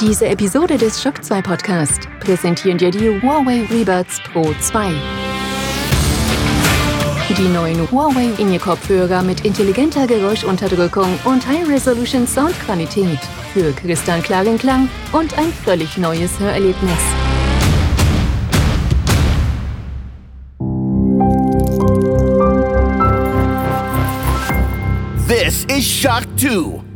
Diese Episode des Shock 2 Podcast präsentieren dir die Huawei Rebuds Pro 2. Die neuen Huawei In-Ear-Kopfhörer mit intelligenter Geräuschunterdrückung und High-Resolution Soundqualität für kristallklaren Klang und ein völlig neues Hörerlebnis. This is Shock 2.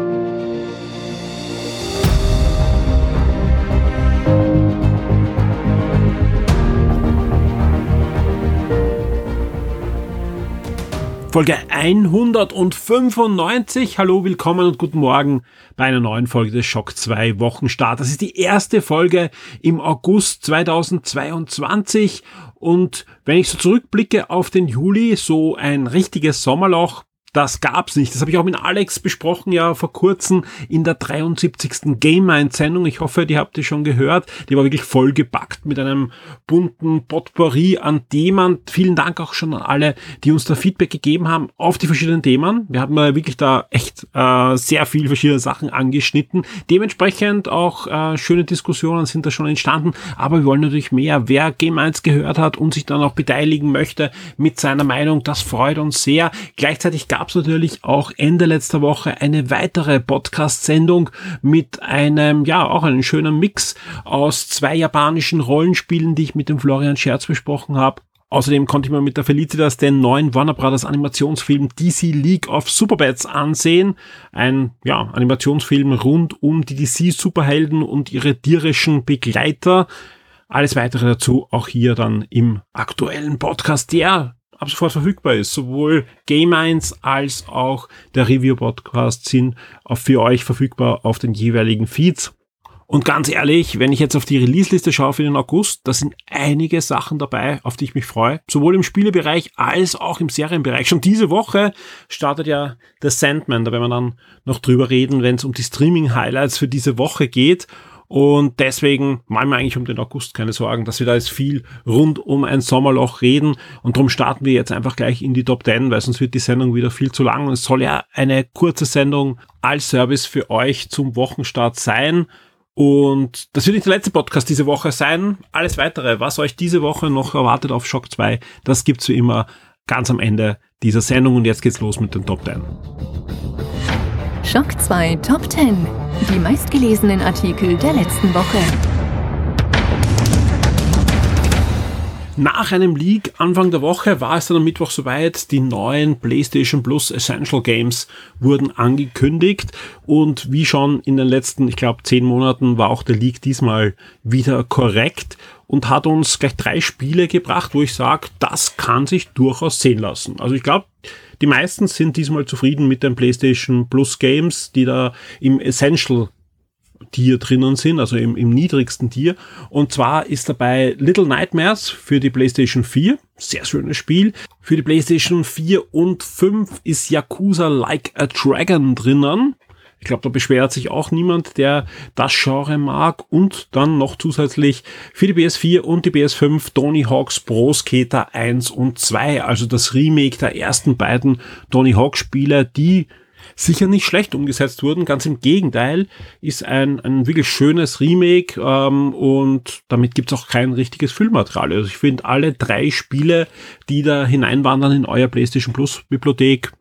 Folge 195. Hallo, willkommen und guten Morgen bei einer neuen Folge des Schock 2 Wochenstart. Das ist die erste Folge im August 2022 und wenn ich so zurückblicke auf den Juli, so ein richtiges Sommerloch, das gab's nicht. Das habe ich auch mit Alex besprochen, ja, vor kurzem in der 73. Game Mind Sendung. Ich hoffe, die habt ihr schon gehört. Die war wirklich voll gepackt mit einem bunten Potpourri an Themen. Vielen Dank auch schon an alle, die uns da Feedback gegeben haben auf die verschiedenen Themen. Wir haben ja wirklich da echt äh, sehr viel verschiedene Sachen angeschnitten. Dementsprechend auch äh, schöne Diskussionen sind da schon entstanden. Aber wir wollen natürlich mehr. Wer Game 1 gehört hat und sich dann auch beteiligen möchte mit seiner Meinung, das freut uns sehr. Gleichzeitig gab es natürlich auch Ende letzter Woche eine weitere Podcast-Sendung mit einem, ja, auch einen schönen Mix aus zwei japanischen Rollenspielen, die ich mit dem Florian Scherz besprochen habe. Außerdem konnte ich mir mit der Felicitas den neuen Warner Brothers Animationsfilm DC League of Superbats ansehen. Ein ja, Animationsfilm rund um die DC Superhelden und ihre tierischen Begleiter. Alles weitere dazu auch hier dann im aktuellen Podcast, der ab sofort verfügbar ist. Sowohl Game 1 als auch der Review-Podcast sind für euch verfügbar auf den jeweiligen Feeds. Und ganz ehrlich, wenn ich jetzt auf die Release-Liste schaue für den August, da sind einige Sachen dabei, auf die ich mich freue. Sowohl im Spielebereich als auch im Serienbereich. Schon diese Woche startet ja The Sandman, da werden wir dann noch drüber reden, wenn es um die Streaming-Highlights für diese Woche geht. Und deswegen machen wir eigentlich um den August keine Sorgen, dass wir da jetzt viel rund um ein Sommerloch reden. Und darum starten wir jetzt einfach gleich in die Top 10, weil sonst wird die Sendung wieder viel zu lang. Und es soll ja eine kurze Sendung als Service für euch zum Wochenstart sein. Und das wird nicht der letzte Podcast diese Woche sein. Alles weitere, was euch diese Woche noch erwartet auf Shock 2, das gibt's wie immer ganz am Ende dieser Sendung. Und jetzt geht's los mit den Top 10. Schock 2 Top 10. Die meistgelesenen Artikel der letzten Woche. Nach einem Leak Anfang der Woche war es dann am Mittwoch soweit. Die neuen PlayStation Plus Essential Games wurden angekündigt und wie schon in den letzten, ich glaube, zehn Monaten war auch der Leak diesmal wieder korrekt und hat uns gleich drei Spiele gebracht, wo ich sage, das kann sich durchaus sehen lassen. Also ich glaube, die meisten sind diesmal zufrieden mit den PlayStation Plus Games, die da im Essential Tier drinnen sind, also im, im niedrigsten Tier. Und zwar ist dabei Little Nightmares für die PlayStation 4. Sehr schönes Spiel. Für die PlayStation 4 und 5 ist Yakuza Like a Dragon drinnen. Ich glaube, da beschwert sich auch niemand, der das Genre mag. Und dann noch zusätzlich für die PS4 und die PS5 Tony Hawk's Pro Skater 1 und 2. Also das Remake der ersten beiden Tony Hawk Spiele, die sicher nicht schlecht umgesetzt wurden. Ganz im Gegenteil, ist ein, ein wirklich schönes Remake ähm, und damit gibt's auch kein richtiges Füllmaterial. Also ich finde alle drei Spiele, die da hineinwandern in euer PlayStation Plus Bibliothek,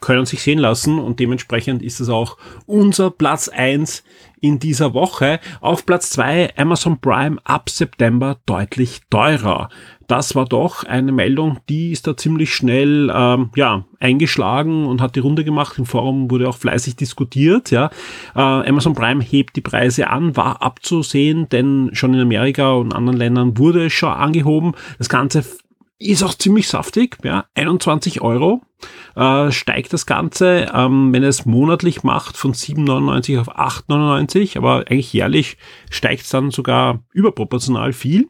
können sich sehen lassen und dementsprechend ist es auch unser Platz eins in dieser Woche. Auf Platz zwei Amazon Prime ab September deutlich teurer. Das war doch eine Meldung, die ist da ziemlich schnell ähm, ja, eingeschlagen und hat die Runde gemacht. Im Forum wurde auch fleißig diskutiert. Ja. Äh, Amazon Prime hebt die Preise an, war abzusehen, denn schon in Amerika und anderen Ländern wurde es schon angehoben. Das Ganze ist auch ziemlich saftig, ja, 21 Euro äh, steigt das Ganze, ähm, wenn es monatlich macht, von 7,99 auf 8,99, aber eigentlich jährlich steigt es dann sogar überproportional viel.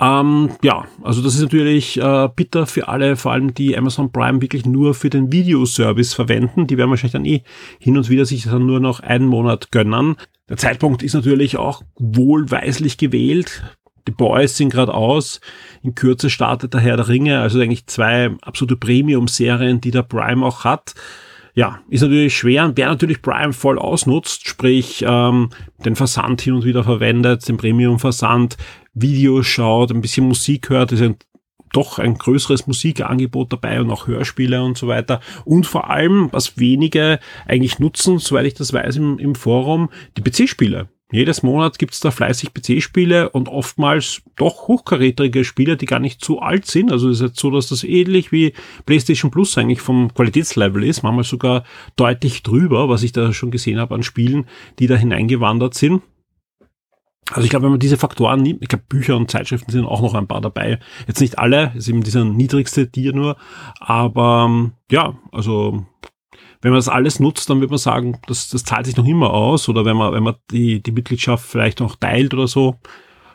Ähm, ja, also das ist natürlich äh, bitter für alle, vor allem die Amazon Prime wirklich nur für den Videoservice verwenden. Die werden wahrscheinlich dann eh hin und wieder sich dann nur noch einen Monat gönnen. Der Zeitpunkt ist natürlich auch wohlweislich gewählt. Die Boys sind gerade aus. In Kürze startet der Herr der Ringe, also eigentlich zwei absolute Premium-Serien, die der Prime auch hat. Ja, ist natürlich schwer und wer natürlich Prime voll ausnutzt, sprich ähm, den Versand hin und wieder verwendet, den Premium-Versand, Videos schaut, ein bisschen Musik hört, ist ein doch ein größeres Musikangebot dabei und auch Hörspiele und so weiter. Und vor allem, was wenige eigentlich nutzen, soweit ich das weiß im, im Forum, die PC-Spiele. Jedes Monat gibt's da fleißig PC-Spiele und oftmals doch hochkarätige Spiele, die gar nicht zu alt sind. Also es ist jetzt so, dass das ähnlich wie PlayStation Plus eigentlich vom Qualitätslevel ist, manchmal sogar deutlich drüber, was ich da schon gesehen habe an Spielen, die da hineingewandert sind. Also ich glaube, wenn man diese Faktoren nimmt, ich glaube, Bücher und Zeitschriften sind auch noch ein paar dabei. Jetzt nicht alle, ist eben dieser niedrigste Tier nur. Aber ja, also wenn man das alles nutzt, dann würde man sagen, das, das zahlt sich noch immer aus. Oder wenn man, wenn man die, die Mitgliedschaft vielleicht noch teilt oder so.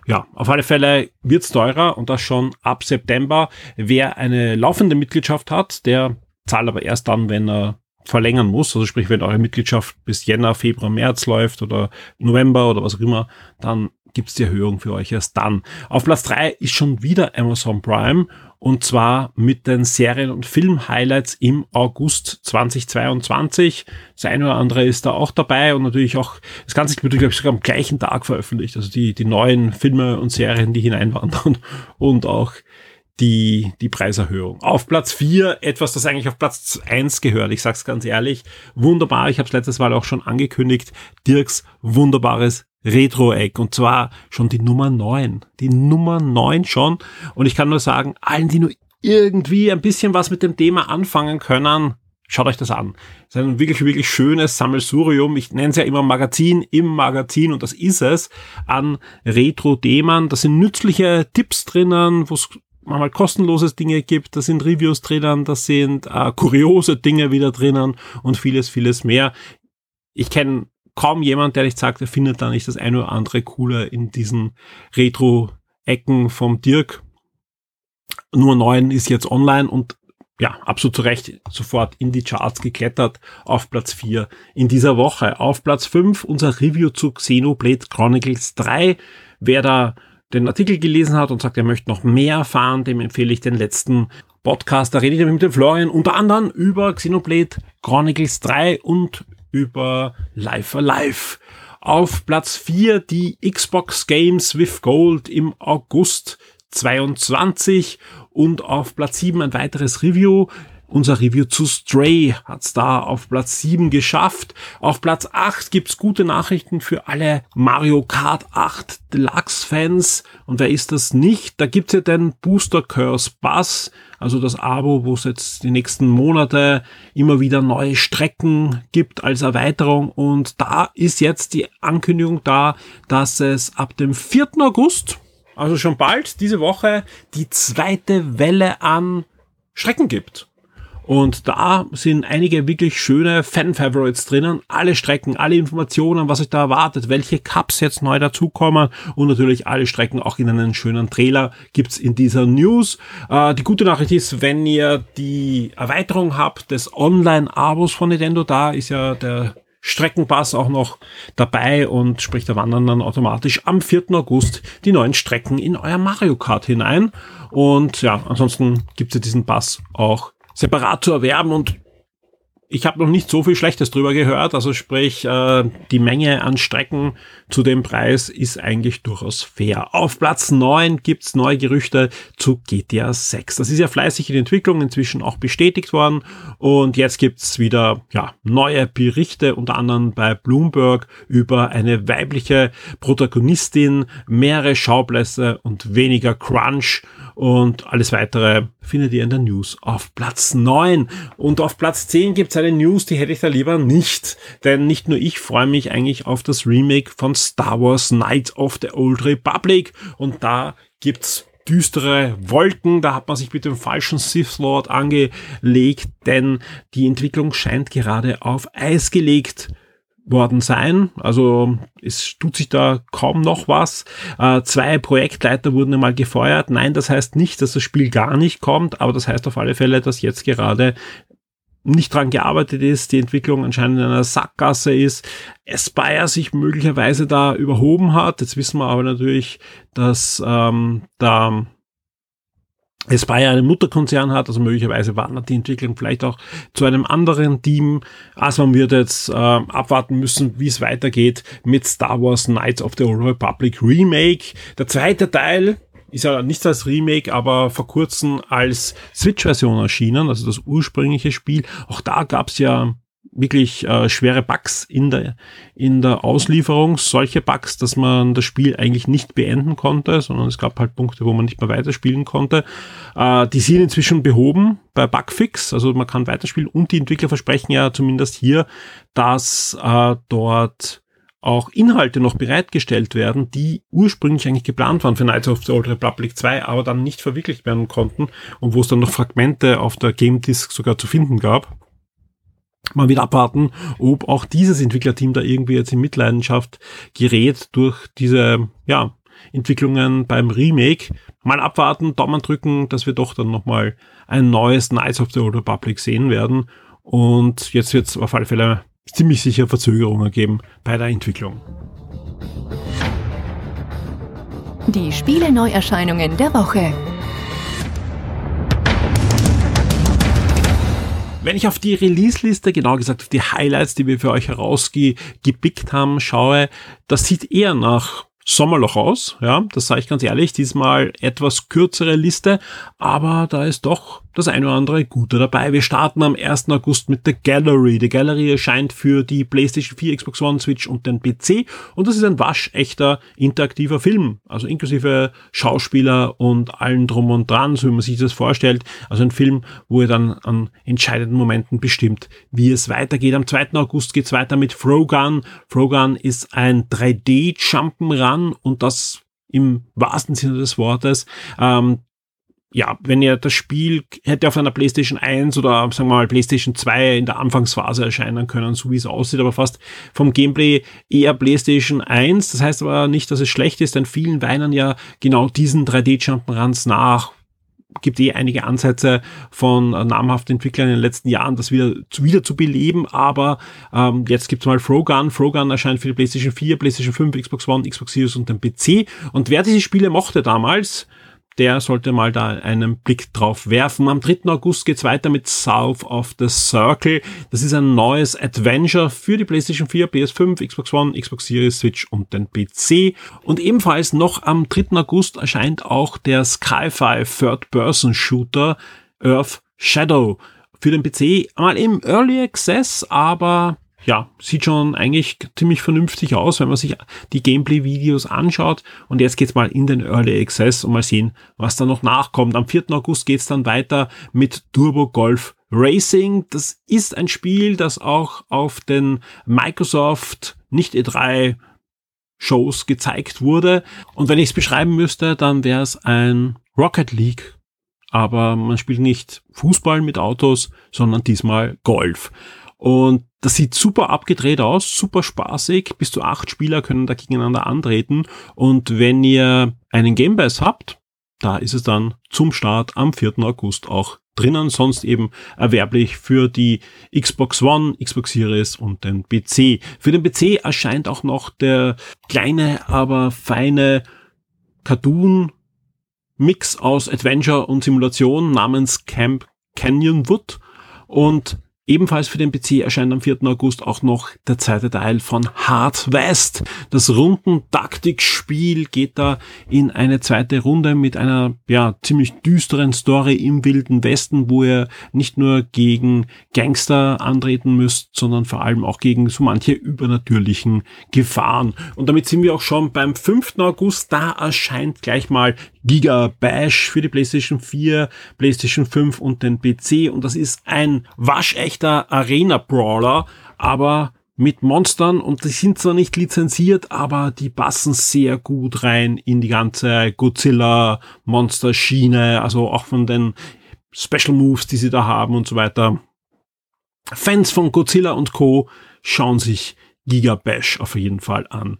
Ja, auf alle Fälle wird's teurer und das schon ab September. Wer eine laufende Mitgliedschaft hat, der zahlt aber erst dann, wenn er verlängern muss. Also sprich, wenn eure Mitgliedschaft bis Jänner, Februar, März läuft oder November oder was auch immer, dann gibt's die Erhöhung für euch erst dann. Auf Platz drei ist schon wieder Amazon Prime und zwar mit den Serien- und Film-Highlights im August 2022. Das eine oder andere ist da auch dabei und natürlich auch, das Ganze wird, glaube ich, sogar am gleichen Tag veröffentlicht. Also die, die neuen Filme und Serien, die hineinwandern und auch die, die Preiserhöhung. Auf Platz 4 etwas, das eigentlich auf Platz 1 gehört. Ich sag's ganz ehrlich. Wunderbar. Ich habe es letztes Mal auch schon angekündigt. Dirks wunderbares Retro-Eck. Und zwar schon die Nummer 9. Die Nummer 9 schon. Und ich kann nur sagen, allen, die nur irgendwie ein bisschen was mit dem Thema anfangen können, Schaut euch das an. Es ist ein wirklich, wirklich schönes Sammelsurium. Ich nenne es ja immer Magazin im Magazin und das ist es an Retro-Themen. Da sind nützliche Tipps drinnen, wo es manchmal kostenloses Dinge gibt, da sind Reviews drinnen, da sind äh, kuriose Dinge wieder drinnen und vieles, vieles mehr. Ich kenne kaum jemand, der nicht sagt, er findet da nicht das eine oder andere coole in diesen Retro-Ecken vom Dirk. Nur neun ist jetzt online und ja, absolut zu Recht sofort in die Charts geklettert auf Platz 4 in dieser Woche. Auf Platz 5 unser Review zu Xenoblade Chronicles 3. Wer da den Artikel gelesen hat und sagt, er möchte noch mehr erfahren, dem empfehle ich den letzten Podcast. Da rede ich mit dem Florian unter anderem über Xenoblade Chronicles 3 und über Life Alive. Auf Platz 4 die Xbox Games with Gold im August 22 und auf Platz 7 ein weiteres Review unser Review zu Stray hat's da auf Platz 7 geschafft. Auf Platz 8 gibt's gute Nachrichten für alle Mario Kart 8 Deluxe Fans. Und wer ist das nicht? Da gibt's ja den Booster Curse Bus, also das Abo, wo es jetzt die nächsten Monate immer wieder neue Strecken gibt als Erweiterung. Und da ist jetzt die Ankündigung da, dass es ab dem 4. August, also schon bald diese Woche, die zweite Welle an Strecken gibt. Und da sind einige wirklich schöne Fan-Favorites drinnen. Alle Strecken, alle Informationen, was euch da erwartet, welche Cups jetzt neu dazukommen und natürlich alle Strecken auch in einen schönen Trailer gibt's in dieser News. Äh, die gute Nachricht ist, wenn ihr die Erweiterung habt des Online-Abos von Nintendo, da ist ja der Streckenpass auch noch dabei und sprich, da wandern dann automatisch am 4. August die neuen Strecken in euer Mario Kart hinein. Und ja, ansonsten gibt's ja diesen Pass auch separat zu erwerben und ich habe noch nicht so viel Schlechtes drüber gehört. Also sprich, äh, die Menge an Strecken zu dem Preis ist eigentlich durchaus fair. Auf Platz neun gibt's neue Gerüchte zu GTA 6. Das ist ja fleißig in Entwicklung, inzwischen auch bestätigt worden. Und jetzt gibt's wieder ja, neue Berichte, unter anderem bei Bloomberg, über eine weibliche Protagonistin, mehrere Schauplätze und weniger Crunch. Und alles weitere findet ihr in der News auf Platz 9. Und auf Platz 10 gibt's eine News, die hätte ich da lieber nicht. Denn nicht nur ich freue mich eigentlich auf das Remake von Star Wars Knights of the Old Republic. Und da gibt's düstere Wolken. Da hat man sich mit dem falschen Sith Lord angelegt, denn die Entwicklung scheint gerade auf Eis gelegt worden sein. Also es tut sich da kaum noch was. Äh, zwei Projektleiter wurden einmal gefeuert. Nein, das heißt nicht, dass das Spiel gar nicht kommt, aber das heißt auf alle Fälle, dass jetzt gerade nicht dran gearbeitet ist, die Entwicklung anscheinend in einer Sackgasse ist, Aspire sich möglicherweise da überhoben hat. Jetzt wissen wir aber natürlich, dass ähm, da Aspire einen Mutterkonzern hat, also möglicherweise wandert die Entwicklung vielleicht auch zu einem anderen Team. Also man wird jetzt äh, abwarten müssen, wie es weitergeht mit Star Wars Knights of the Old Republic Remake. Der zweite Teil ist ja nicht als Remake, aber vor kurzem als Switch-Version erschienen, also das ursprüngliche Spiel. Auch da gab es ja wirklich äh, schwere Bugs in der, in der Auslieferung, solche Bugs, dass man das Spiel eigentlich nicht beenden konnte, sondern es gab halt Punkte, wo man nicht mehr weiterspielen konnte. Äh, die sind inzwischen behoben bei Bugfix, also man kann weiterspielen und die Entwickler versprechen ja zumindest hier, dass äh, dort auch Inhalte noch bereitgestellt werden, die ursprünglich eigentlich geplant waren für Knights of the Old Republic 2, aber dann nicht verwirklicht werden konnten und wo es dann noch Fragmente auf der Game Disk sogar zu finden gab. Man wird abwarten, ob auch dieses Entwicklerteam da irgendwie jetzt in Mitleidenschaft gerät durch diese, ja, Entwicklungen beim Remake. Mal abwarten, Daumen drücken, dass wir doch dann nochmal ein neues Knights of the Old Republic sehen werden. Und jetzt wird es auf alle Fälle ziemlich sicher Verzögerungen geben bei der Entwicklung. Die Spiele-Neuerscheinungen der Woche. Wenn ich auf die Release-Liste, genau gesagt auf die Highlights, die wir für euch herausgepickt haben, schaue, das sieht eher nach Sommerloch aus, ja, das sage ich ganz ehrlich, diesmal etwas kürzere Liste, aber da ist doch das eine oder andere Gute dabei. Wir starten am 1. August mit The Gallery. The Gallery erscheint für die PlayStation 4, Xbox One, Switch und den PC und das ist ein waschechter interaktiver Film, also inklusive Schauspieler und allen drum und dran, so wie man sich das vorstellt. Also ein Film, wo ihr dann an entscheidenden Momenten bestimmt, wie es weitergeht. Am 2. August geht's weiter mit Frogun. Frogun ist ein 3D Jump'n'Run und das im wahrsten Sinne des Wortes. Ähm, ja, wenn ihr das Spiel hätte auf einer PlayStation 1 oder sagen wir mal PlayStation 2 in der Anfangsphase erscheinen können, so wie es aussieht, aber fast vom Gameplay eher PlayStation 1. Das heißt aber nicht, dass es schlecht ist, denn vielen weinen ja genau diesen 3D-Jump'n'Runs nach. Gibt eh einige Ansätze von namhaften Entwicklern in den letzten Jahren, das wieder zu, wieder zu beleben, aber ähm, jetzt gibt's mal Frogun. Frogun erscheint für die PlayStation 4, PlayStation 5, Xbox One, Xbox Series und den PC. Und wer diese Spiele mochte damals, der sollte mal da einen Blick drauf werfen. Am 3. August geht's weiter mit South of the Circle. Das ist ein neues Adventure für die PlayStation 4, PS5, Xbox One, Xbox Series, Switch und den PC. Und ebenfalls noch am 3. August erscheint auch der Sky-Fi Third-Person-Shooter Earth Shadow für den PC. Mal im Early Access, aber ja, sieht schon eigentlich ziemlich vernünftig aus, wenn man sich die Gameplay-Videos anschaut. Und jetzt geht's mal in den Early Access und mal sehen, was da noch nachkommt. Am 4. August geht's dann weiter mit Turbo Golf Racing. Das ist ein Spiel, das auch auf den Microsoft nicht E3 Shows gezeigt wurde. Und wenn ich es beschreiben müsste, dann wäre es ein Rocket League. Aber man spielt nicht Fußball mit Autos, sondern diesmal Golf. Und das sieht super abgedreht aus, super spaßig. Bis zu acht Spieler können da gegeneinander antreten. Und wenn ihr einen Gamepass habt, da ist es dann zum Start am 4. August auch drinnen, sonst eben erwerblich für die Xbox One, Xbox Series und den PC. Für den PC erscheint auch noch der kleine, aber feine Cartoon Mix aus Adventure und Simulation namens Camp Canyon Wood und Ebenfalls für den PC erscheint am 4. August auch noch der zweite Teil von Hard West. Das Runden-Taktikspiel geht da in eine zweite Runde mit einer ja ziemlich düsteren Story im Wilden Westen, wo ihr nicht nur gegen Gangster antreten müsst, sondern vor allem auch gegen so manche übernatürlichen Gefahren. Und damit sind wir auch schon beim 5. August. Da erscheint gleich mal Giga Bash für die PlayStation 4, PlayStation 5 und den PC. Und das ist ein waschechter Arena-Brawler, aber mit Monstern und die sind zwar nicht lizenziert, aber die passen sehr gut rein in die ganze Godzilla Monster Schiene, also auch von den Special Moves, die sie da haben und so weiter. Fans von Godzilla und Co. schauen sich Gigabash auf jeden Fall an.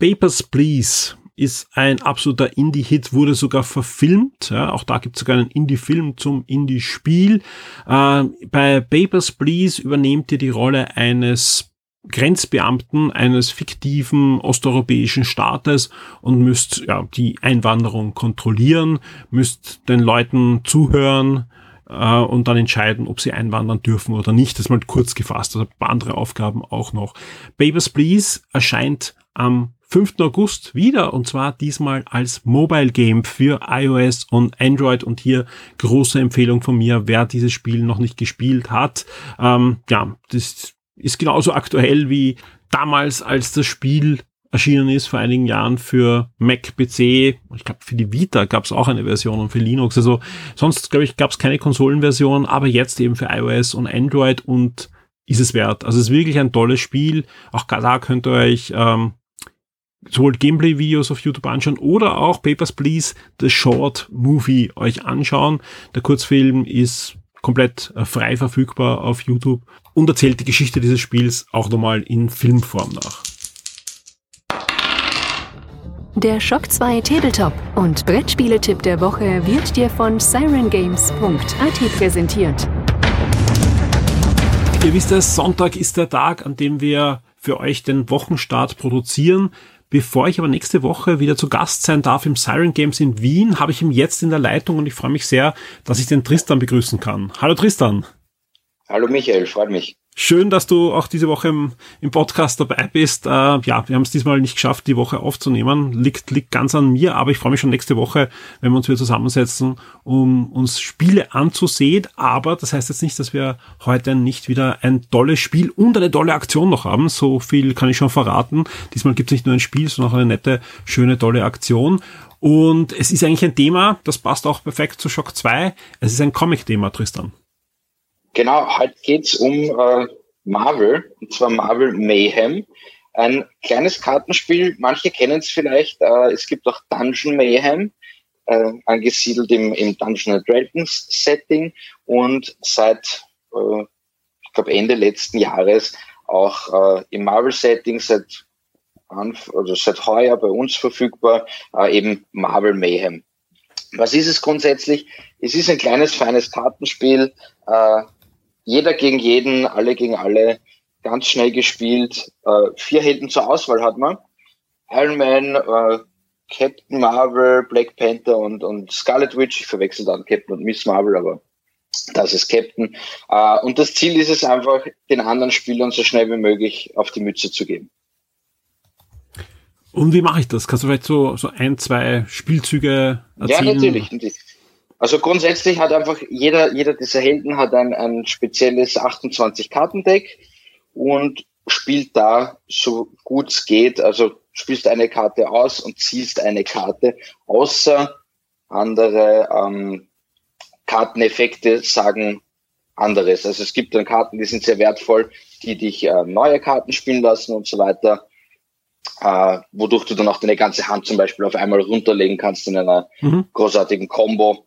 Papers, Please ist ein absoluter Indie-Hit, wurde sogar verfilmt. Ja, auch da gibt es sogar einen Indie-Film zum Indie-Spiel. Äh, bei Papers, Please übernehmt ihr die Rolle eines Grenzbeamten eines fiktiven osteuropäischen Staates und müsst ja, die Einwanderung kontrollieren, müsst den Leuten zuhören, äh, und dann entscheiden, ob sie einwandern dürfen oder nicht. Das ist mal kurz gefasst. Also ein paar andere Aufgaben auch noch. Babers Please erscheint am 5. August wieder und zwar diesmal als Mobile Game für iOS und Android und hier große Empfehlung von mir, wer dieses Spiel noch nicht gespielt hat. Ähm, ja, das ist genauso aktuell wie damals, als das Spiel erschienen ist vor einigen Jahren für Mac, PC. Ich glaube, für die Vita gab es auch eine Version und für Linux. Also sonst, glaube ich, gab es keine Konsolenversion, aber jetzt eben für iOS und Android und ist es wert. Also es ist wirklich ein tolles Spiel. Auch da könnt ihr euch ähm, sowohl Gameplay-Videos auf YouTube anschauen oder auch Papers, Please, The Short Movie euch anschauen. Der Kurzfilm ist komplett äh, frei verfügbar auf YouTube und erzählt die Geschichte dieses Spiels auch nochmal in Filmform nach. Der Shock 2 Tabletop und Brettspieletipp der Woche wird dir von sirengames.at präsentiert. Ihr wisst es, Sonntag ist der Tag, an dem wir für euch den Wochenstart produzieren. Bevor ich aber nächste Woche wieder zu Gast sein darf im Siren Games in Wien, habe ich ihn jetzt in der Leitung und ich freue mich sehr, dass ich den Tristan begrüßen kann. Hallo Tristan. Hallo Michael, freut mich. Schön, dass du auch diese Woche im, im Podcast dabei bist. Äh, ja, wir haben es diesmal nicht geschafft, die Woche aufzunehmen. Liegt, liegt ganz an mir, aber ich freue mich schon nächste Woche, wenn wir uns wieder zusammensetzen, um uns Spiele anzusehen. Aber das heißt jetzt nicht, dass wir heute nicht wieder ein tolles Spiel und eine tolle Aktion noch haben. So viel kann ich schon verraten. Diesmal gibt es nicht nur ein Spiel, sondern auch eine nette, schöne, tolle Aktion. Und es ist eigentlich ein Thema, das passt auch perfekt zu Shock 2. Es ist ein Comic-Thema, Tristan. Genau, heute geht's um äh, Marvel, und zwar Marvel Mayhem. Ein kleines Kartenspiel, manche kennen es vielleicht, äh, es gibt auch Dungeon Mayhem, äh, angesiedelt im, im Dungeon Dragons Setting und seit, äh, ich glaube Ende letzten Jahres auch äh, im Marvel Setting seit also seit heuer bei uns verfügbar, äh, eben Marvel Mayhem. Was ist es grundsätzlich? Es ist ein kleines, feines Kartenspiel, äh, jeder gegen jeden, alle gegen alle, ganz schnell gespielt. Äh, vier Helden zur Auswahl hat man. Iron Man, äh, Captain Marvel, Black Panther und, und Scarlet Witch. Ich verwechsel dann Captain und Miss Marvel, aber das ist Captain. Äh, und das Ziel ist es einfach, den anderen Spielern so schnell wie möglich auf die Mütze zu geben. Und wie mache ich das? Kannst du vielleicht so, so ein, zwei Spielzüge erzählen? Ja, natürlich. Also grundsätzlich hat einfach jeder, jeder dieser Helden hat ein, ein spezielles 28-Karten-Deck und spielt da so gut es geht, also spielst eine Karte aus und ziehst eine Karte, außer andere ähm, Karteneffekte sagen anderes. Also es gibt dann Karten, die sind sehr wertvoll, die dich äh, neue Karten spielen lassen und so weiter, äh, wodurch du dann auch deine ganze Hand zum Beispiel auf einmal runterlegen kannst in einer mhm. großartigen Combo.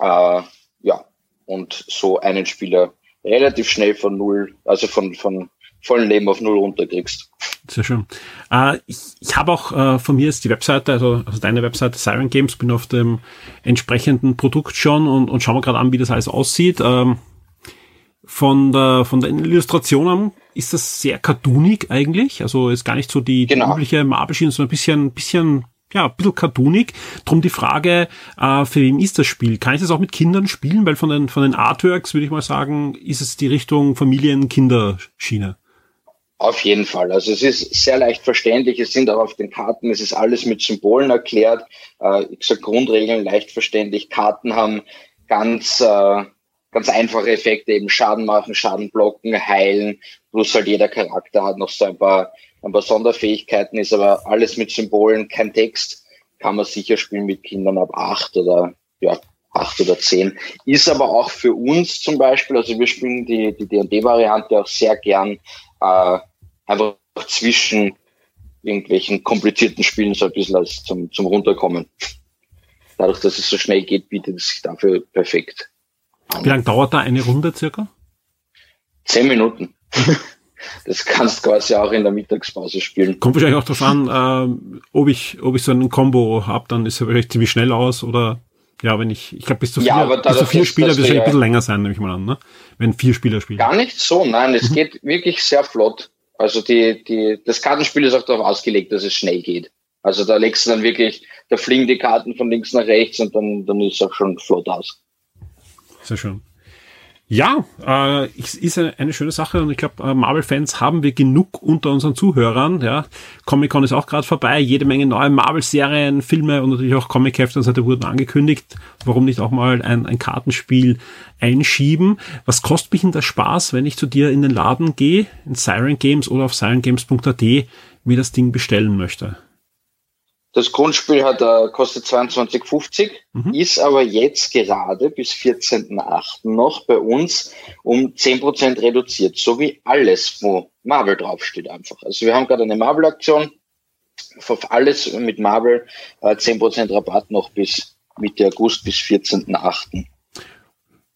Äh, ja, und so einen Spieler relativ schnell von null, also von, von vollen Leben auf null runterkriegst. Sehr schön. Äh, ich ich habe auch äh, von mir ist die Webseite, also, also deine Webseite Siren Games, bin auf dem entsprechenden Produkt schon und, und schauen wir gerade an, wie das alles aussieht. Ähm, von der von den Illustrationen ist das sehr cartoonig eigentlich, also ist gar nicht so die, genau. die übliche Marble-Schiene, sondern ein bisschen, bisschen ja, ein bisschen cartoonig. Drum die Frage, äh, für wen ist das Spiel? Kann ich das auch mit Kindern spielen? Weil von den, von den Artworks würde ich mal sagen, ist es die Richtung Familien-Kinderschiene. Auf jeden Fall. Also es ist sehr leicht verständlich. Es sind auch auf den Karten, es ist alles mit Symbolen erklärt. Äh, ich sage Grundregeln leicht verständlich. Karten haben ganz, äh, ganz einfache Effekte, eben Schaden machen, Schaden blocken, heilen. Plus halt jeder Charakter hat noch so ein paar ein paar Sonderfähigkeiten ist, aber alles mit Symbolen, kein Text, kann man sicher spielen mit Kindern ab acht oder ja, acht oder zehn. Ist aber auch für uns zum Beispiel, also wir spielen die, die D&D-Variante auch sehr gern äh, einfach zwischen irgendwelchen komplizierten Spielen so ein bisschen als zum, zum Runterkommen. Dadurch, dass es so schnell geht, bietet es sich dafür perfekt. Wie lange dauert da eine Runde circa? Zehn Minuten. das kannst du quasi auch in der Mittagspause spielen. Kommt wahrscheinlich auch darauf an, äh, ob ich, ob ich so einen Combo habe, dann ist er wahrscheinlich ziemlich schnell aus oder ja, wenn ich, ich glaube, bis zu vier, ja, bis zu vier Spieler wird es ein bisschen länger sein, nehme ich mal an, ne? Wenn vier Spieler spielen. Gar nicht so, nein, es mhm. geht wirklich sehr flott. Also die, die, das Kartenspiel ist auch darauf ausgelegt, dass es schnell geht. Also da legst du dann wirklich, da fliegen die Karten von links nach rechts und dann, dann ist es auch schon flott aus. Sehr schön. Ja, äh, ist eine schöne Sache und ich glaube, äh, Marvel-Fans haben wir genug unter unseren Zuhörern. Ja, Comic-Con ist auch gerade vorbei, jede Menge neue Marvel-Serien, Filme und natürlich auch Comic-Hefte und so wurden angekündigt. Warum nicht auch mal ein, ein Kartenspiel einschieben? Was kostet mich denn der Spaß, wenn ich zu dir in den Laden gehe, in Siren Games oder auf sirengames.at, mir das Ding bestellen möchte? Das Grundspiel hat, äh, kostet 22,50, mhm. ist aber jetzt gerade bis 14.8. noch bei uns um 10% reduziert, so wie alles, wo Marvel draufsteht einfach. Also wir haben gerade eine Marvel-Aktion, auf alles mit Marvel äh, 10% Rabatt noch bis Mitte August bis 14.8.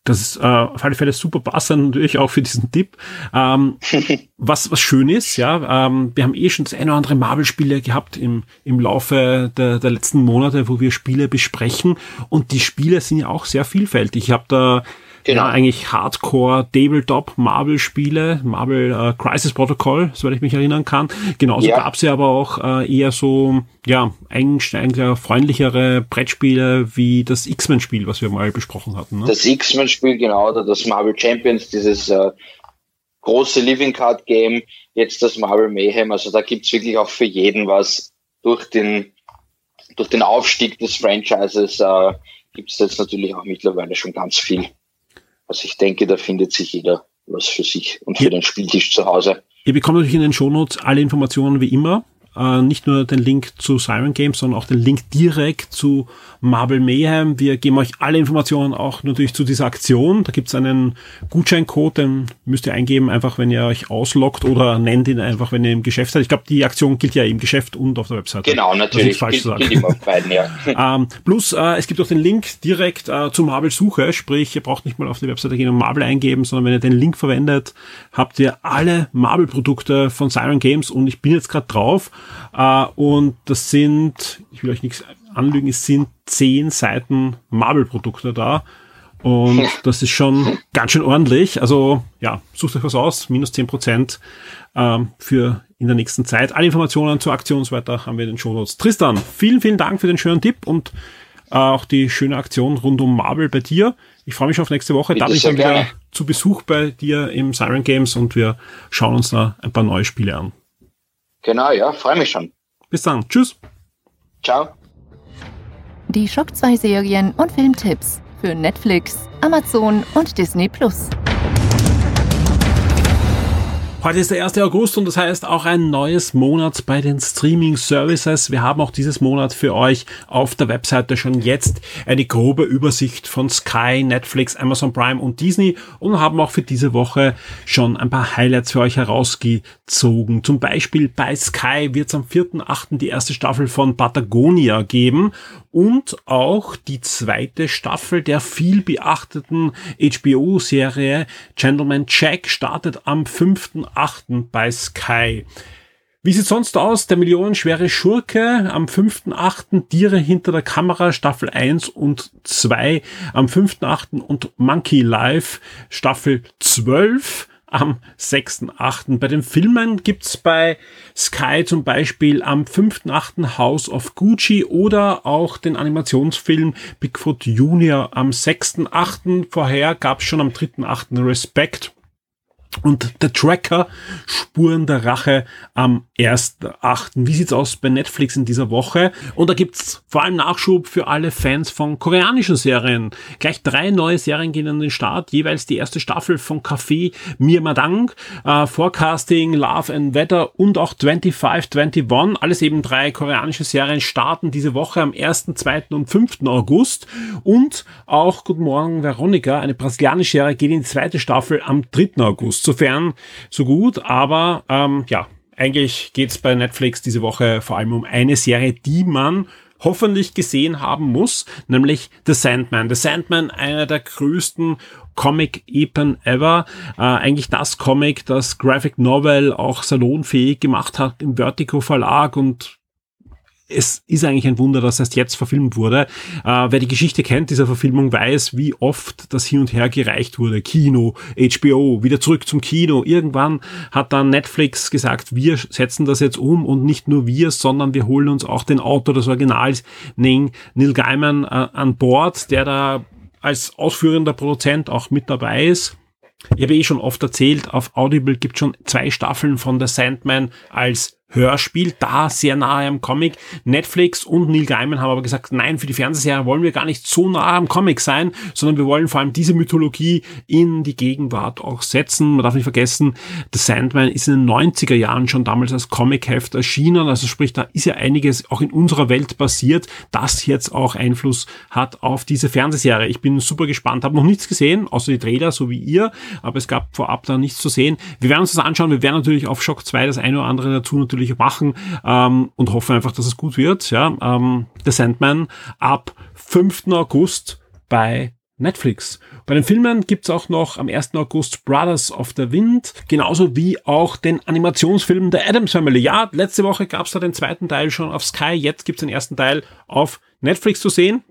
Das ist äh, auf alle Fälle super passend natürlich auch für diesen Tipp. Ähm, was, was schön ist, ja, ähm, wir haben eh schon das eine oder andere Marvel-Spiele gehabt im, im Laufe der, der letzten Monate, wo wir Spiele besprechen. Und die Spiele sind ja auch sehr vielfältig. Ich habe da Genau. Ja, eigentlich Hardcore Tabletop Marvel Spiele, Marvel äh, Crisis Protocol, soweit ich mich erinnern kann. Genauso ja. gab es ja aber auch äh, eher so, ja, eigentlich, eigentlich freundlichere Brettspiele wie das X-Men Spiel, was wir mal besprochen hatten. Ne? Das X-Men Spiel, genau, oder das Marvel Champions, dieses äh, große Living Card Game, jetzt das Marvel Mayhem, also da gibt's wirklich auch für jeden was durch den durch den Aufstieg des Franchises äh, gibt es jetzt natürlich auch mittlerweile schon ganz viel. Also ich denke, da findet sich jeder was für sich und für ja. den Spieltisch zu Hause. Ihr bekommt natürlich in den Shownotes alle Informationen wie immer äh, nicht nur den Link zu Siren Games, sondern auch den Link direkt zu Marvel Mayhem. Wir geben euch alle Informationen auch natürlich zu dieser Aktion. Da gibt es einen Gutscheincode, den müsst ihr eingeben, einfach wenn ihr euch ausloggt oder nennt ihn einfach, wenn ihr im Geschäft seid. Ich glaube, die Aktion gilt ja im Geschäft und auf der Webseite. Genau, natürlich. Falsch gilt, gilt immer beiden, ja. ähm, plus, äh, es gibt auch den Link direkt äh, zu Marvel Suche, sprich, ihr braucht nicht mal auf die Webseite gehen und Marvel eingeben, sondern wenn ihr den Link verwendet, habt ihr alle Marvel Produkte von Siren Games und ich bin jetzt gerade drauf äh, und das sind, ich will euch nichts anlügen, es sind zehn Seiten Marvel-Produkte da. Und das ist schon ganz schön ordentlich. Also ja, sucht euch was aus, minus zehn Prozent ähm, für in der nächsten Zeit. Alle Informationen zur Aktion und so weiter haben wir in den Show Notes. Tristan, vielen, vielen Dank für den schönen Tipp und äh, auch die schöne Aktion rund um Marvel bei dir. Ich freue mich auf nächste Woche. Da bin ich dann wieder zu Besuch bei dir im Siren Games und wir schauen uns da ein paar neue Spiele an. Genau, ja, freue mich schon. Bis dann. Tschüss. Ciao. Die Schock 2 Serien und Filmtipps für Netflix, Amazon und Disney Plus. Heute ist der 1. August und das heißt auch ein neues Monat bei den Streaming Services. Wir haben auch dieses Monat für euch auf der Webseite schon jetzt eine grobe Übersicht von Sky, Netflix, Amazon Prime und Disney und haben auch für diese Woche schon ein paar Highlights für euch herausgezogen. Zum Beispiel bei Sky wird es am 4.8. die erste Staffel von Patagonia geben und auch die zweite Staffel der viel beachteten HBO-Serie Gentleman Jack startet am 5.8. bei Sky. Wie sieht sonst aus? Der millionenschwere Schurke am 5.8. Tiere hinter der Kamera Staffel 1 und 2 am 5.8. und Monkey Life Staffel 12 am 6.8. Bei den Filmen gibt's bei Sky zum Beispiel am 5.8. House of Gucci oder auch den Animationsfilm Bigfoot Junior am 6.8. Vorher gab's schon am 3.8. Respect und der Tracker Spuren der Rache am 1.8. Wie sieht's aus bei Netflix in dieser Woche? Und da gibt's vor allem Nachschub für alle Fans von koreanischen Serien. Gleich drei neue Serien gehen an den Start. Jeweils die erste Staffel von Café Mir Madang, äh, Forecasting, Love and Weather und auch 2521. Alles eben drei koreanische Serien starten diese Woche am 1., 2. und 5. August. Und auch Guten Morgen Veronica, eine brasilianische Serie, geht in die zweite Staffel am 3. August. Sofern so gut, aber ähm, ja, eigentlich geht's bei Netflix diese Woche vor allem um eine Serie, die man hoffentlich gesehen haben muss, nämlich The Sandman. The Sandman, einer der größten Comic-Epen ever. Äh, eigentlich das Comic, das Graphic Novel auch salonfähig gemacht hat im Vertigo Verlag und es ist eigentlich ein Wunder, dass erst jetzt verfilmt wurde. Äh, wer die Geschichte kennt dieser Verfilmung, weiß, wie oft das hin und her gereicht wurde. Kino, HBO, wieder zurück zum Kino. Irgendwann hat dann Netflix gesagt, wir setzen das jetzt um und nicht nur wir, sondern wir holen uns auch den Autor des Originals, Neil Gaiman, äh, an Bord, der da als ausführender Produzent auch mit dabei ist. Ich habe eh schon oft erzählt, auf Audible gibt schon zwei Staffeln von The Sandman als Hörspiel, da sehr nahe am Comic. Netflix und Neil Gaiman haben aber gesagt, nein, für die Fernsehserie wollen wir gar nicht so nah am Comic sein, sondern wir wollen vor allem diese Mythologie in die Gegenwart auch setzen. Man darf nicht vergessen, The Sandman ist in den 90er Jahren schon damals als Comic-Heft erschienen, also sprich, da ist ja einiges auch in unserer Welt passiert, das jetzt auch Einfluss hat auf diese Fernsehserie. Ich bin super gespannt, habe noch nichts gesehen, außer die Trailer, so wie ihr, aber es gab vorab da nichts zu sehen. Wir werden uns das anschauen, wir werden natürlich auf Shock 2 das eine oder andere dazu natürlich natürlich machen ähm, und hoffen einfach, dass es gut wird. Ja, ähm, The Sandman ab 5. August bei Netflix. Bei den Filmen gibt's auch noch am 1. August Brothers of the Wind, genauso wie auch den Animationsfilm The Adams Family. Ja, letzte Woche gab's da den zweiten Teil schon auf Sky, jetzt gibt's den ersten Teil auf Netflix zu sehen.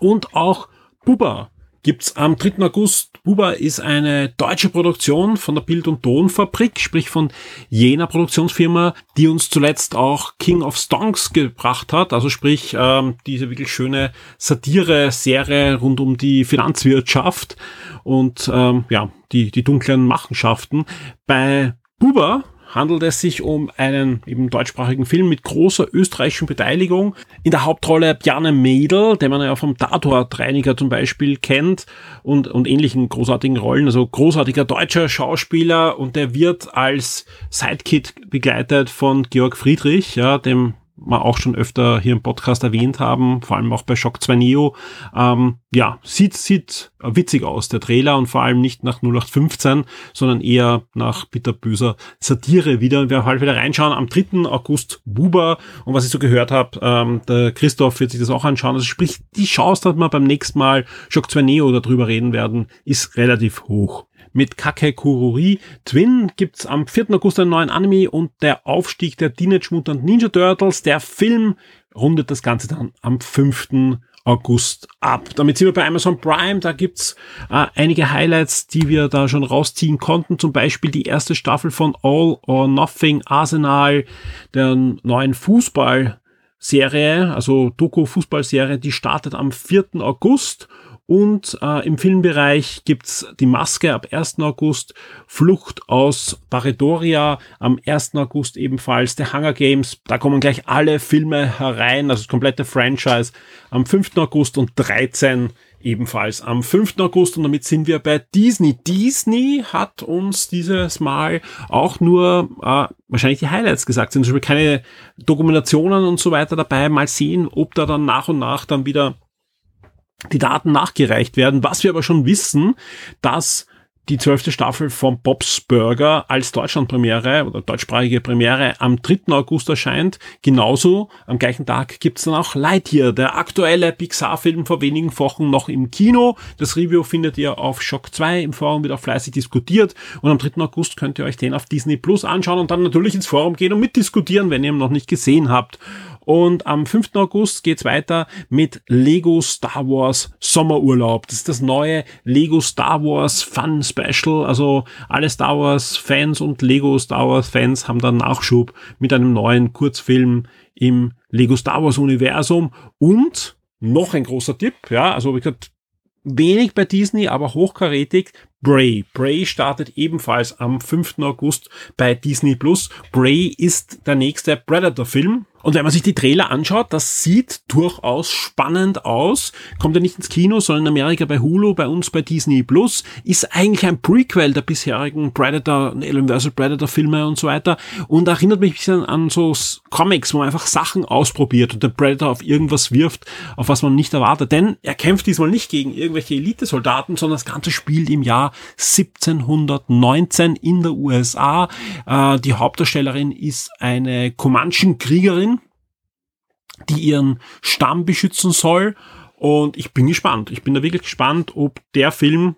Und auch Buba gibt's am 3. August. Buba ist eine deutsche Produktion von der Bild- und Tonfabrik, sprich von jener Produktionsfirma, die uns zuletzt auch King of Stonks gebracht hat. Also sprich ähm, diese wirklich schöne Satire-Serie rund um die Finanzwirtschaft und ähm, ja die die dunklen Machenschaften. Bei Buba handelt es sich um einen eben deutschsprachigen Film mit großer österreichischen Beteiligung. In der Hauptrolle Bjarne Mädel, den man ja vom Tatortreiniger zum Beispiel kennt und, und ähnlichen großartigen Rollen. Also großartiger deutscher Schauspieler und der wird als Sidekick begleitet von Georg Friedrich, ja, dem wir auch schon öfter hier im Podcast erwähnt haben, vor allem auch bei Shock 2 Neo. Ähm, ja, sieht, sieht witzig aus, der Trailer und vor allem nicht nach 0815, sondern eher nach bitterböser Satire wieder. Wir halt wieder reinschauen am 3. August Buber und was ich so gehört habe, ähm, der Christoph wird sich das auch anschauen. Also sprich, die Chance, dass wir beim nächsten Mal Shock 2 Neo darüber reden werden, ist relativ hoch mit Kakekururi. Twin gibt's am 4. August einen neuen Anime und der Aufstieg der Teenage Mutant Ninja Turtles. Der Film rundet das Ganze dann am 5. August ab. Damit sind wir bei Amazon Prime. Da gibt's äh, einige Highlights, die wir da schon rausziehen konnten. Zum Beispiel die erste Staffel von All or Nothing Arsenal, der neuen Fußball Serie, also Doku-Fußballserie, die startet am 4. August und äh, im Filmbereich gibt's Die Maske ab 1. August, Flucht aus Barredoria am 1. August ebenfalls, The Hunger Games, da kommen gleich alle Filme herein, also das komplette Franchise am 5. August und 13 ebenfalls am 5. August und damit sind wir bei Disney. Disney hat uns dieses Mal auch nur äh, wahrscheinlich die Highlights gesagt. Sind zum Beispiel keine Dokumentationen und so weiter dabei. Mal sehen, ob da dann nach und nach dann wieder die Daten nachgereicht werden. Was wir aber schon wissen, dass die zwölfte Staffel von Bob's Burger als Deutschlandpremiere oder deutschsprachige Premiere am 3. August erscheint. Genauso am gleichen Tag gibt's dann auch Lightyear, der aktuelle Pixar-Film vor wenigen Wochen noch im Kino. Das Review findet ihr auf Shock 2 im Forum, wird auch fleißig diskutiert. Und am 3. August könnt ihr euch den auf Disney Plus anschauen und dann natürlich ins Forum gehen und mitdiskutieren, wenn ihr ihn noch nicht gesehen habt. Und am 5. August geht's weiter mit Lego Star Wars Sommerurlaub. Das ist das neue Lego Star Wars Fun Special. Also alle Star Wars Fans und Lego Star Wars Fans haben dann Nachschub mit einem neuen Kurzfilm im Lego Star Wars Universum. Und noch ein großer Tipp, ja, also wie gesagt, wenig bei Disney, aber hochkarätig. Bray. Bray startet ebenfalls am 5. August bei Disney Plus. Bray ist der nächste Predator-Film. Und wenn man sich die Trailer anschaut, das sieht durchaus spannend aus. Kommt ja nicht ins Kino, sondern in Amerika bei Hulu, bei uns bei Disney Plus. Ist eigentlich ein Prequel der bisherigen Predator, Universal Predator Filme und so weiter. Und erinnert mich ein bisschen an so Comics, wo man einfach Sachen ausprobiert und der Predator auf irgendwas wirft, auf was man nicht erwartet. Denn er kämpft diesmal nicht gegen irgendwelche Elitesoldaten, sondern das Ganze spielt im Jahr 1719 in der USA. Äh, die Hauptdarstellerin ist eine Comanchen-Kriegerin die ihren Stamm beschützen soll. Und ich bin gespannt. Ich bin da wirklich gespannt, ob der Film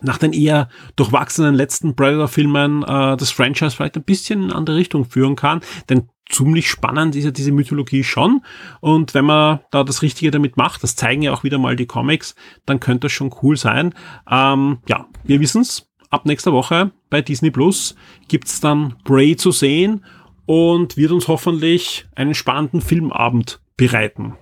nach den eher durchwachsenen letzten Predator-Filmen äh, das Franchise vielleicht ein bisschen in eine andere Richtung führen kann. Denn ziemlich spannend ist ja diese Mythologie schon. Und wenn man da das Richtige damit macht, das zeigen ja auch wieder mal die Comics, dann könnte das schon cool sein. Ähm, ja, wir wissen's. Ab nächster Woche bei Disney Plus gibt's dann Bray zu sehen und wird uns hoffentlich einen spannenden Filmabend bereiten.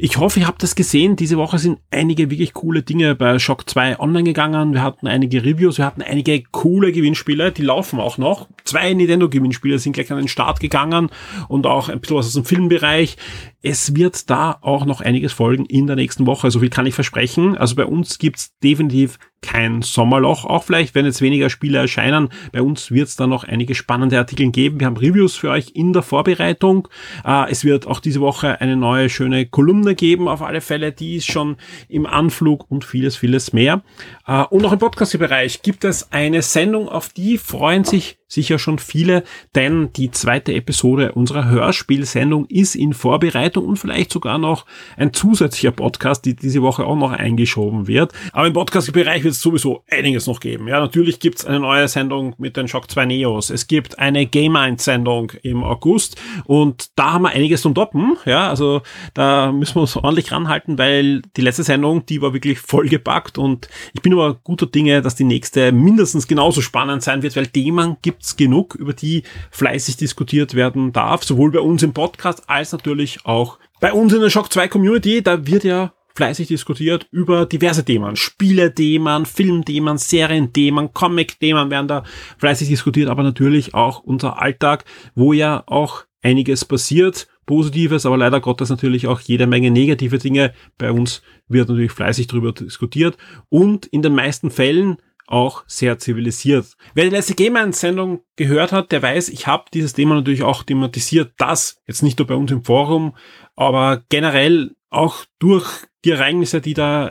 Ich hoffe, ihr habt das gesehen. Diese Woche sind einige wirklich coole Dinge bei Shock 2 online gegangen. Wir hatten einige Reviews, wir hatten einige coole Gewinnspiele, die laufen auch noch. Zwei Nintendo-Gewinnspiele sind gleich an den Start gegangen und auch ein bisschen was aus dem Filmbereich. Es wird da auch noch einiges folgen in der nächsten Woche. So viel kann ich versprechen. Also bei uns gibt's definitiv kein Sommerloch, auch vielleicht, wenn jetzt weniger Spiele erscheinen. Bei uns wird es da noch einige spannende Artikel geben. Wir haben Reviews für euch in der Vorbereitung. Äh, es wird auch diese Woche eine neue schöne Kolumne geben, auf alle Fälle. Die ist schon im Anflug und vieles, vieles mehr. Äh, und auch im Podcast-Bereich gibt es eine Sendung, auf die freuen sich sicher schon viele, denn die zweite Episode unserer Hörspielsendung ist in Vorbereitung und vielleicht sogar noch ein zusätzlicher Podcast, die diese Woche auch noch eingeschoben wird. Aber im Podcast-Bereich wird es sowieso einiges noch geben. Ja, natürlich gibt es eine neue Sendung mit den Shock 2 Neos. Es gibt eine Game 1 Sendung im August und da haben wir einiges zum Doppen. Ja, also da müssen wir uns ordentlich ranhalten, weil die letzte Sendung, die war wirklich vollgepackt und ich bin aber guter Dinge, dass die nächste mindestens genauso spannend sein wird, weil Themen gibt gibt's genug, über die fleißig diskutiert werden darf, sowohl bei uns im Podcast als natürlich auch bei uns in der Shock 2 Community. Da wird ja fleißig diskutiert über diverse Themen. Spiele-Themen, Film-Themen, Serien-Themen, Comic-Themen werden da fleißig diskutiert, aber natürlich auch unser Alltag, wo ja auch einiges passiert. Positives, aber leider Gottes natürlich auch jede Menge negative Dinge. Bei uns wird natürlich fleißig darüber diskutiert und in den meisten Fällen auch sehr zivilisiert. Wer die letzte Game-Sendung gehört hat, der weiß, ich habe dieses Thema natürlich auch thematisiert, das jetzt nicht nur bei uns im Forum, aber generell auch durch die Ereignisse, die da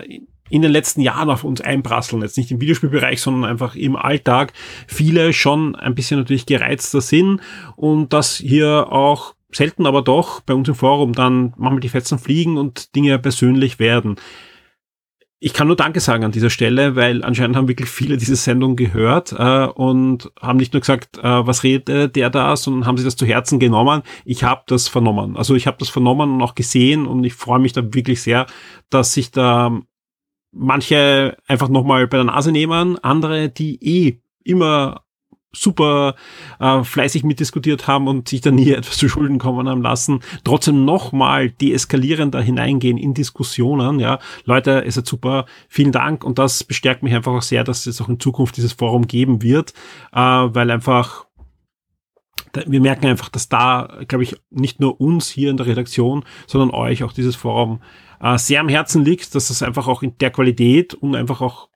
in den letzten Jahren auf uns einprasseln, jetzt nicht im Videospielbereich, sondern einfach im Alltag, viele schon ein bisschen natürlich gereizter sind und dass hier auch selten aber doch bei uns im Forum dann manchmal die Fetzen fliegen und Dinge persönlich werden ich kann nur Danke sagen an dieser Stelle, weil anscheinend haben wirklich viele diese Sendung gehört äh, und haben nicht nur gesagt, äh, was redet der da, sondern haben sich das zu Herzen genommen. Ich habe das vernommen. Also ich habe das vernommen und auch gesehen und ich freue mich da wirklich sehr, dass sich da manche einfach nochmal bei der Nase nehmen, andere, die eh immer super äh, fleißig mitdiskutiert haben und sich da nie etwas zu Schulden kommen haben lassen, trotzdem nochmal deeskalierender hineingehen in Diskussionen. Ja, Leute, es ist super, vielen Dank. Und das bestärkt mich einfach auch sehr, dass es auch in Zukunft dieses Forum geben wird, äh, weil einfach wir merken einfach, dass da, glaube ich, nicht nur uns hier in der Redaktion, sondern euch auch dieses Forum äh, sehr am Herzen liegt, dass es einfach auch in der Qualität und einfach auch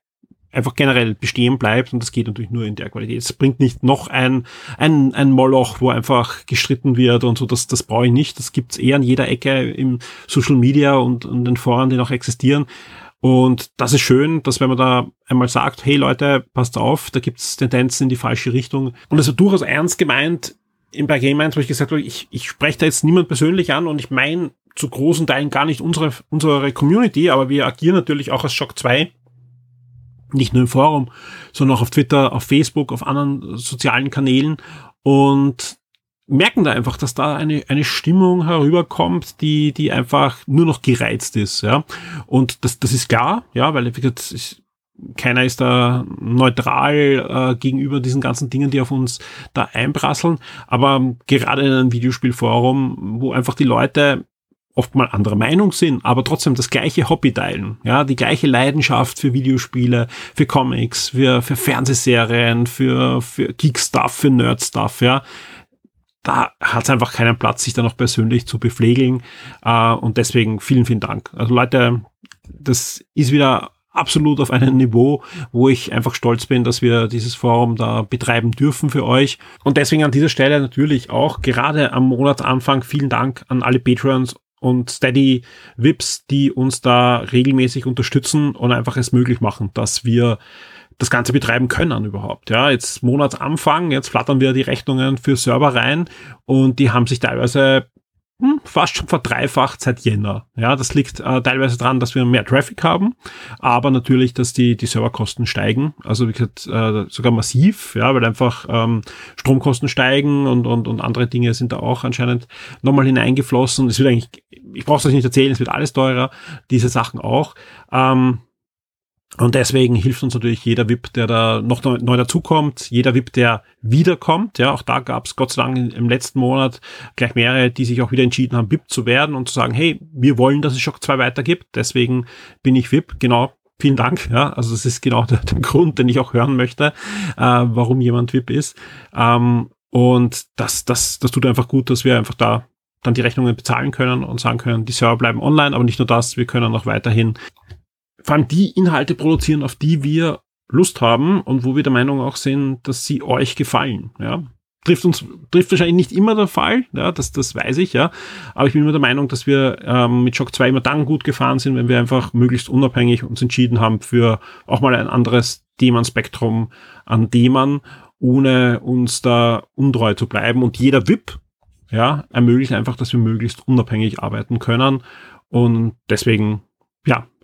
einfach generell bestehen bleibt und das geht natürlich nur in der Qualität. Es bringt nicht noch ein, ein, ein Moloch, wo einfach gestritten wird und so, das, das brauche ich nicht. Das gibt's eher an jeder Ecke im Social Media und, und den Foren, die noch existieren. Und das ist schön, dass wenn man da einmal sagt, hey Leute, passt auf, da gibt's Tendenzen in die falsche Richtung. Und es ist durchaus ernst gemeint, in bei Game 1, wo ich gesagt habe, ich, ich spreche da jetzt niemand persönlich an und ich meine zu großen Teilen gar nicht unsere, unsere Community, aber wir agieren natürlich auch als Shock 2 nicht nur im Forum, sondern auch auf Twitter, auf Facebook, auf anderen sozialen Kanälen und merken da einfach, dass da eine, eine Stimmung herüberkommt, die, die einfach nur noch gereizt ist, ja. Und das, das ist klar, ja, weil wie keiner ist da neutral äh, gegenüber diesen ganzen Dingen, die auf uns da einprasseln. Aber gerade in einem Videospielforum, wo einfach die Leute oft mal anderer Meinung sind, aber trotzdem das gleiche Hobby teilen, ja, die gleiche Leidenschaft für Videospiele, für Comics, für, für Fernsehserien, für, für Geek-Stuff, für Nerd-Stuff, ja, da hat es einfach keinen Platz, sich da noch persönlich zu bepflegeln äh, und deswegen vielen, vielen Dank. Also Leute, das ist wieder absolut auf einem Niveau, wo ich einfach stolz bin, dass wir dieses Forum da betreiben dürfen für euch. Und deswegen an dieser Stelle natürlich auch gerade am Monatsanfang vielen Dank an alle Patreons und Steady Vips, die uns da regelmäßig unterstützen und einfach es möglich machen, dass wir das Ganze betreiben können überhaupt. Ja, jetzt Monatsanfang, jetzt flattern wir die Rechnungen für Server rein und die haben sich teilweise fast schon verdreifacht seit Jänner. Ja, das liegt äh, teilweise daran, dass wir mehr Traffic haben, aber natürlich, dass die, die Serverkosten steigen. Also wie gesagt, äh, sogar massiv, ja, weil einfach ähm, Stromkosten steigen und, und, und andere Dinge sind da auch anscheinend nochmal hineingeflossen. Es wird eigentlich, ich brauche es nicht erzählen, es wird alles teurer, diese Sachen auch. Ähm, und deswegen hilft uns natürlich jeder VIP, der da noch neu dazukommt, jeder VIP, der wiederkommt. Ja, auch da gab es Gott sei Dank im letzten Monat gleich mehrere, die sich auch wieder entschieden haben, VIP zu werden und zu sagen, hey, wir wollen, dass es Shock 2 weitergibt, deswegen bin ich VIP. Genau, vielen Dank. Ja, also das ist genau der, der Grund, den ich auch hören möchte, äh, warum jemand VIP ist. Ähm, und das, das, das tut einfach gut, dass wir einfach da dann die Rechnungen bezahlen können und sagen können, die Server bleiben online, aber nicht nur das, wir können auch weiterhin vor allem die Inhalte produzieren, auf die wir Lust haben und wo wir der Meinung auch sind, dass sie euch gefallen. Ja, trifft uns trifft wahrscheinlich nicht immer der Fall, ja, das das weiß ich, ja, aber ich bin immer der Meinung, dass wir ähm, mit Shock 2 immer dann gut gefahren sind, wenn wir einfach möglichst unabhängig uns entschieden haben für auch mal ein anderes Themenspektrum an Themen, ohne uns da untreu zu bleiben und jeder VIP ja, ermöglicht einfach, dass wir möglichst unabhängig arbeiten können und deswegen ja,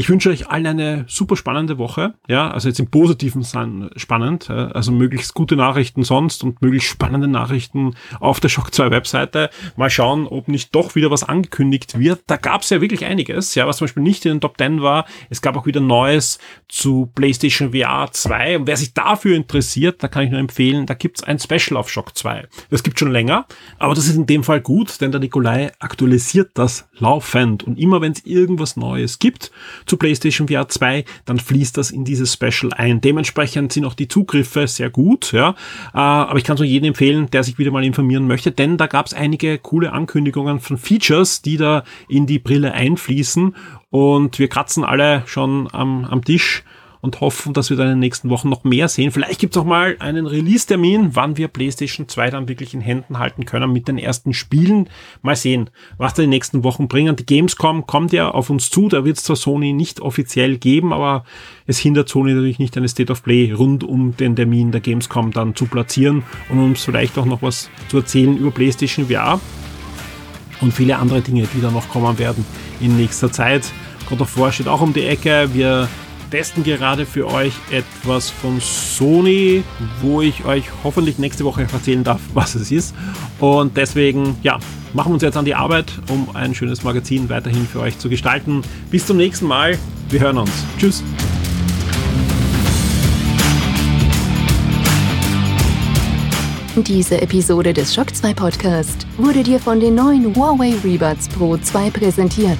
Ich wünsche euch allen eine super spannende Woche. Ja, also jetzt im positiven Sinn spannend. Also möglichst gute Nachrichten sonst und möglichst spannende Nachrichten auf der Shock 2 Webseite. Mal schauen, ob nicht doch wieder was angekündigt wird. Da gab es ja wirklich einiges, ja, was zum Beispiel nicht in den Top 10 war. Es gab auch wieder Neues zu PlayStation VR 2. Und wer sich dafür interessiert, da kann ich nur empfehlen, da gibt's ein Special auf Shock 2. Das gibt schon länger, aber das ist in dem Fall gut, denn der Nikolai aktualisiert das laufend. Und immer wenn es irgendwas Neues gibt, zu PlayStation VR 2, dann fließt das in dieses Special ein. Dementsprechend sind auch die Zugriffe sehr gut, ja. Äh, aber ich kann es jedem empfehlen, der sich wieder mal informieren möchte, denn da gab es einige coole Ankündigungen von Features, die da in die Brille einfließen und wir kratzen alle schon am, am Tisch und hoffen, dass wir dann in den nächsten Wochen noch mehr sehen. Vielleicht gibt es auch mal einen Release-Termin, wann wir PlayStation 2 dann wirklich in Händen halten können mit den ersten Spielen. Mal sehen, was da die nächsten Wochen bringen. Die Gamescom kommt ja auf uns zu, da wird es zwar Sony nicht offiziell geben, aber es hindert Sony natürlich nicht, eine State of Play rund um den Termin der Gamescom dann zu platzieren und uns vielleicht auch noch was zu erzählen über PlayStation VR und viele andere Dinge, die da noch kommen werden in nächster Zeit. God of War steht auch um die Ecke. Wir testen gerade für euch etwas von Sony, wo ich euch hoffentlich nächste Woche erzählen darf, was es ist. Und deswegen, ja, machen wir uns jetzt an die Arbeit, um ein schönes Magazin weiterhin für euch zu gestalten. Bis zum nächsten Mal. Wir hören uns. Tschüss. Diese Episode des Shock 2 Podcast wurde dir von den neuen Huawei Rebuds Pro 2 präsentiert.